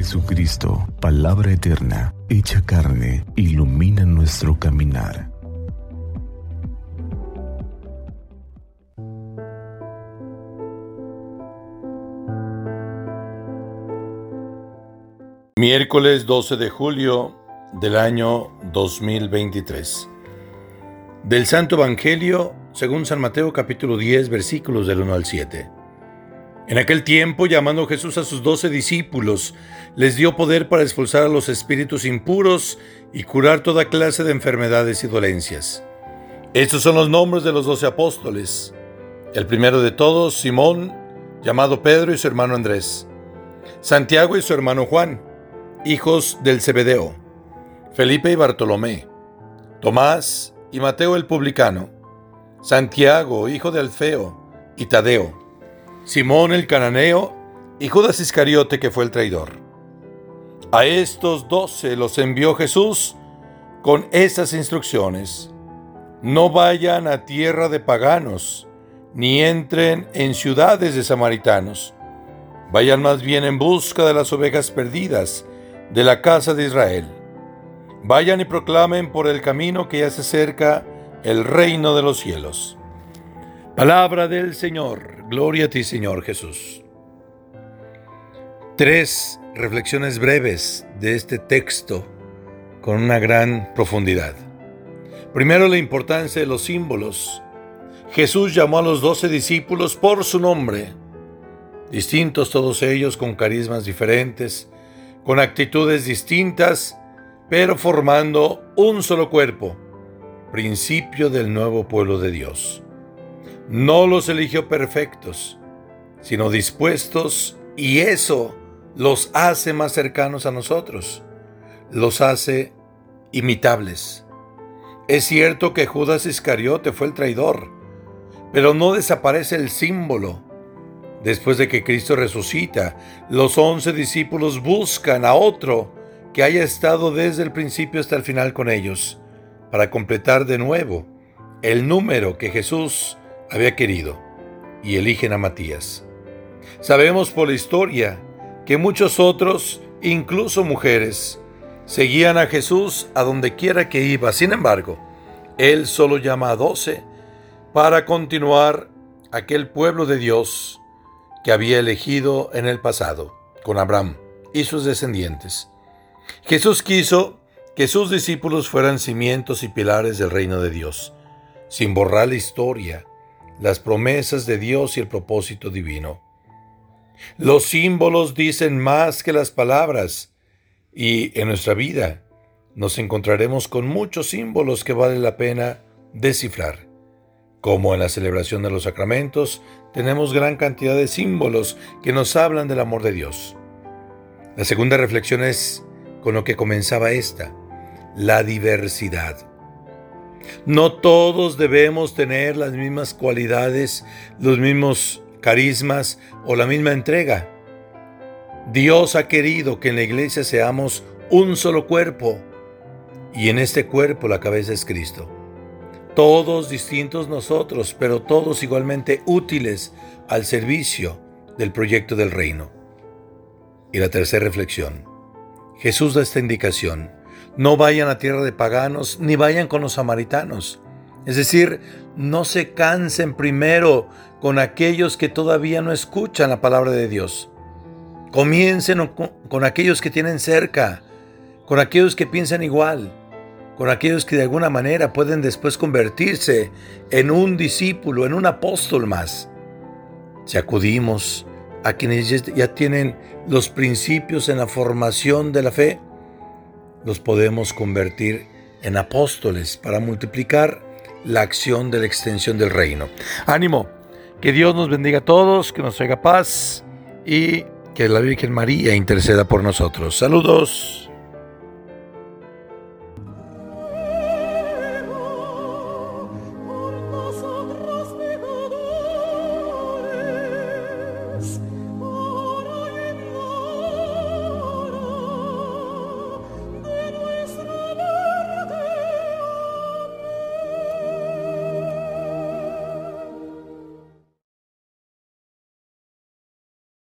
Jesucristo, palabra eterna, hecha carne, ilumina nuestro caminar. Miércoles 12 de julio del año 2023. Del Santo Evangelio según San Mateo capítulo 10 versículos del 1 al 7. En aquel tiempo, llamando Jesús a sus doce discípulos, les dio poder para expulsar a los espíritus impuros y curar toda clase de enfermedades y dolencias. Estos son los nombres de los doce apóstoles. El primero de todos, Simón, llamado Pedro y su hermano Andrés. Santiago y su hermano Juan, hijos del Zebedeo. Felipe y Bartolomé. Tomás y Mateo el publicano. Santiago, hijo de Alfeo, y Tadeo. Simón el cananeo y Judas Iscariote que fue el traidor. A estos doce los envió Jesús con estas instrucciones. No vayan a tierra de paganos, ni entren en ciudades de samaritanos. Vayan más bien en busca de las ovejas perdidas de la casa de Israel. Vayan y proclamen por el camino que ya se acerca el reino de los cielos. Palabra del Señor. Gloria a ti, Señor Jesús. Tres reflexiones breves de este texto con una gran profundidad. Primero, la importancia de los símbolos. Jesús llamó a los doce discípulos por su nombre, distintos todos ellos con carismas diferentes, con actitudes distintas, pero formando un solo cuerpo, principio del nuevo pueblo de Dios. No los eligió perfectos, sino dispuestos y eso los hace más cercanos a nosotros, los hace imitables. Es cierto que Judas Iscariote fue el traidor, pero no desaparece el símbolo. Después de que Cristo resucita, los once discípulos buscan a otro que haya estado desde el principio hasta el final con ellos, para completar de nuevo el número que Jesús había querido y eligen a Matías. Sabemos por la historia que muchos otros, incluso mujeres, seguían a Jesús a donde quiera que iba. Sin embargo, Él solo llama a doce para continuar aquel pueblo de Dios que había elegido en el pasado, con Abraham y sus descendientes. Jesús quiso que sus discípulos fueran cimientos y pilares del reino de Dios, sin borrar la historia, las promesas de Dios y el propósito divino. Los símbolos dicen más que las palabras y en nuestra vida nos encontraremos con muchos símbolos que vale la pena descifrar. Como en la celebración de los sacramentos, tenemos gran cantidad de símbolos que nos hablan del amor de Dios. La segunda reflexión es con lo que comenzaba esta, la diversidad. No todos debemos tener las mismas cualidades, los mismos carismas o la misma entrega. Dios ha querido que en la iglesia seamos un solo cuerpo y en este cuerpo la cabeza es Cristo. Todos distintos nosotros, pero todos igualmente útiles al servicio del proyecto del reino. Y la tercera reflexión. Jesús da esta indicación no vayan a tierra de paganos, ni vayan con los samaritanos. Es decir, no se cansen primero con aquellos que todavía no escuchan la palabra de Dios. Comiencen con, aquellos que tienen cerca, con aquellos que piensan igual, con aquellos que de alguna manera pueden después convertirse en un discípulo, en un apóstol más. Si acudimos a quienes ya tienen los principios en la formación de la fe, los podemos convertir en apóstoles para multiplicar la acción de la extensión del reino. Ánimo, que Dios nos bendiga a todos, que nos traiga paz y que la Virgen María interceda por nosotros. Saludos.